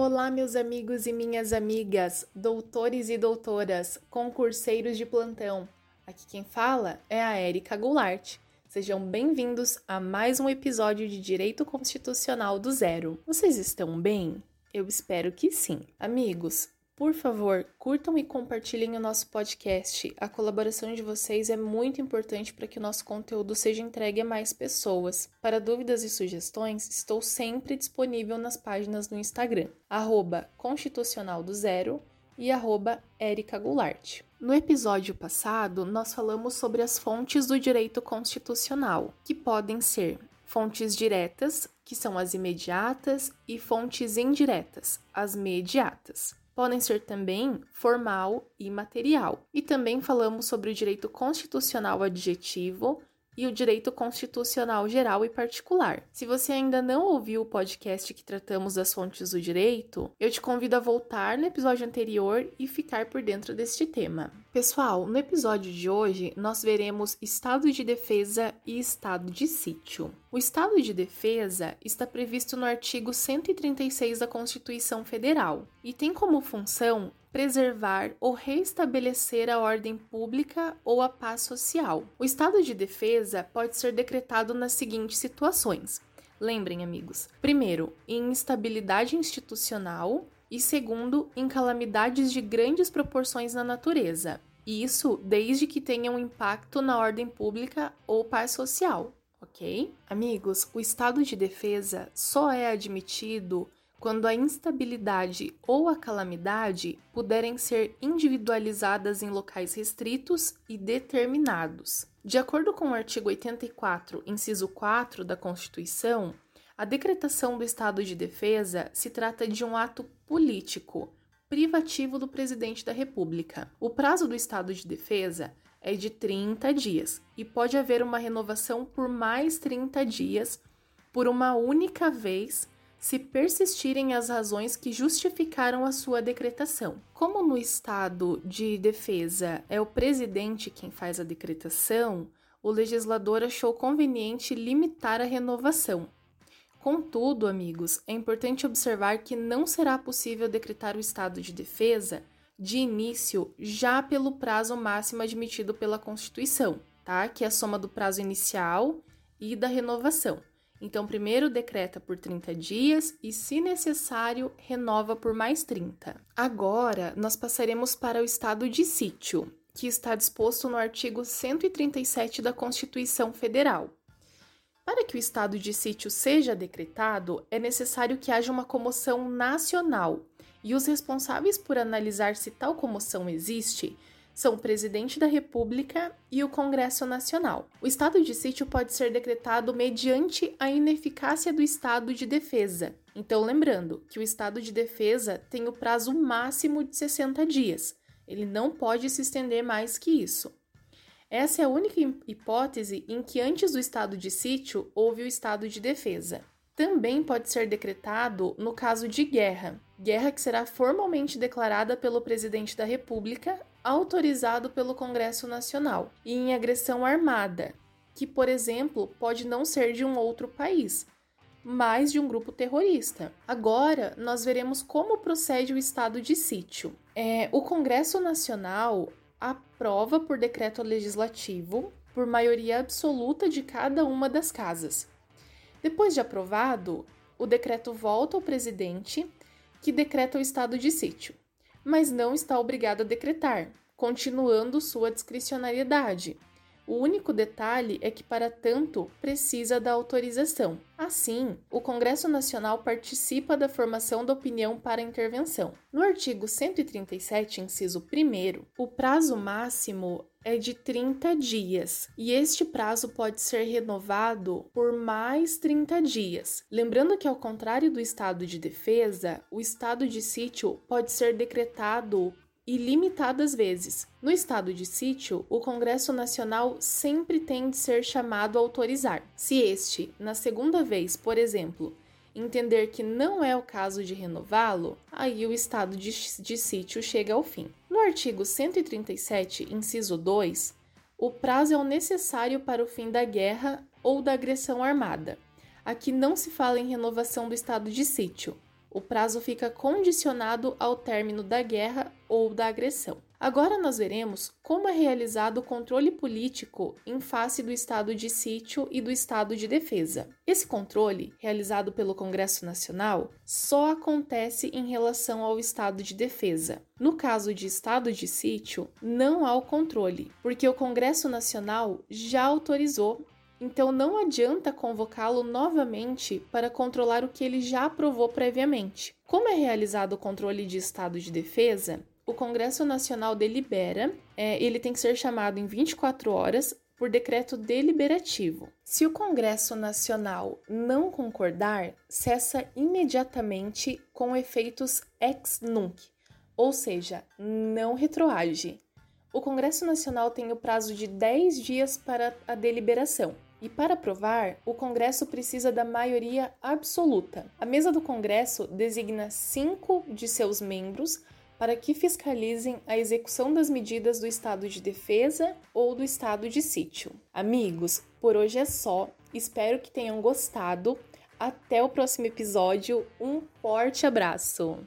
Olá, meus amigos e minhas amigas, doutores e doutoras, concurseiros de plantão. Aqui quem fala é a Érica Goulart. Sejam bem-vindos a mais um episódio de Direito Constitucional do Zero. Vocês estão bem? Eu espero que sim. Amigos, por favor, curtam e compartilhem o nosso podcast. A colaboração de vocês é muito importante para que o nosso conteúdo seja entregue a mais pessoas. Para dúvidas e sugestões, estou sempre disponível nas páginas do Instagram, arroba Constitucional do Zero e arroba Goulart. No episódio passado, nós falamos sobre as fontes do direito constitucional, que podem ser fontes diretas, que são as imediatas, e fontes indiretas, as mediatas podem ser também formal e material. E também falamos sobre o direito constitucional adjetivo e o direito constitucional geral e particular. Se você ainda não ouviu o podcast que tratamos das fontes do direito, eu te convido a voltar no episódio anterior e ficar por dentro deste tema. Pessoal, no episódio de hoje nós veremos estado de defesa e estado de sítio. O estado de defesa está previsto no artigo 136 da Constituição Federal e tem como função preservar ou restabelecer a ordem pública ou a paz social. O estado de defesa pode ser decretado nas seguintes situações. Lembrem, amigos: primeiro, em instabilidade institucional, e segundo, em calamidades de grandes proporções na natureza. Isso desde que tenha um impacto na ordem pública ou paz social, ok? Amigos, o estado de defesa só é admitido quando a instabilidade ou a calamidade puderem ser individualizadas em locais restritos e determinados. De acordo com o artigo 84, inciso 4 da Constituição, a decretação do estado de defesa se trata de um ato político privativo do presidente da República. O prazo do estado de defesa é de 30 dias e pode haver uma renovação por mais 30 dias por uma única vez se persistirem as razões que justificaram a sua decretação. Como no estado de defesa é o presidente quem faz a decretação, o legislador achou conveniente limitar a renovação. Contudo, amigos, é importante observar que não será possível decretar o estado de defesa de início já pelo prazo máximo admitido pela Constituição, tá? Que é a soma do prazo inicial e da renovação. Então, primeiro decreta por 30 dias e, se necessário, renova por mais 30. Agora, nós passaremos para o estado de sítio, que está disposto no artigo 137 da Constituição Federal. Para que o estado de sítio seja decretado, é necessário que haja uma comoção nacional, e os responsáveis por analisar se tal comoção existe são o presidente da República e o Congresso Nacional. O estado de sítio pode ser decretado mediante a ineficácia do estado de defesa. Então, lembrando que o estado de defesa tem o prazo máximo de 60 dias. Ele não pode se estender mais que isso. Essa é a única hipótese em que antes do estado de sítio houve o estado de defesa. Também pode ser decretado no caso de guerra, guerra que será formalmente declarada pelo presidente da República autorizado pelo Congresso Nacional, e em agressão armada, que, por exemplo, pode não ser de um outro país, mas de um grupo terrorista. Agora, nós veremos como procede o estado de sítio. É, o Congresso Nacional aprova por decreto legislativo, por maioria absoluta de cada uma das casas. Depois de aprovado, o decreto volta ao presidente, que decreta o estado de sítio mas não está obrigado a decretar, continuando sua discricionariedade. O único detalhe é que, para tanto, precisa da autorização. Assim, o Congresso Nacional participa da formação da opinião para intervenção. No artigo 137, inciso 1, o prazo máximo é de 30 dias e este prazo pode ser renovado por mais 30 dias. Lembrando que, ao contrário do estado de defesa, o estado de sítio pode ser decretado ilimitadas vezes. No estado de sítio, o Congresso Nacional sempre tem de ser chamado a autorizar. Se este, na segunda vez, por exemplo, entender que não é o caso de renová-lo, aí o estado de, de sítio chega ao fim. No artigo 137, inciso 2, o prazo é o necessário para o fim da guerra ou da agressão armada. Aqui não se fala em renovação do estado de sítio. o prazo fica condicionado ao término da guerra ou da agressão. Agora nós veremos como é realizado o controle político em face do estado de sítio e do estado de defesa. Esse controle, realizado pelo Congresso Nacional, só acontece em relação ao estado de defesa. No caso de estado de sítio, não há o controle, porque o Congresso Nacional já autorizou então não adianta convocá-lo novamente para controlar o que ele já aprovou previamente. Como é realizado o controle de estado de defesa, o Congresso Nacional delibera, é, ele tem que ser chamado em 24 horas por decreto deliberativo. Se o Congresso Nacional não concordar, cessa imediatamente com efeitos ex nunc, ou seja, não retroage. O Congresso Nacional tem o prazo de 10 dias para a deliberação. E para aprovar, o Congresso precisa da maioria absoluta. A mesa do Congresso designa cinco de seus membros para que fiscalizem a execução das medidas do estado de defesa ou do estado de sítio. Amigos, por hoje é só. Espero que tenham gostado. Até o próximo episódio. Um forte abraço!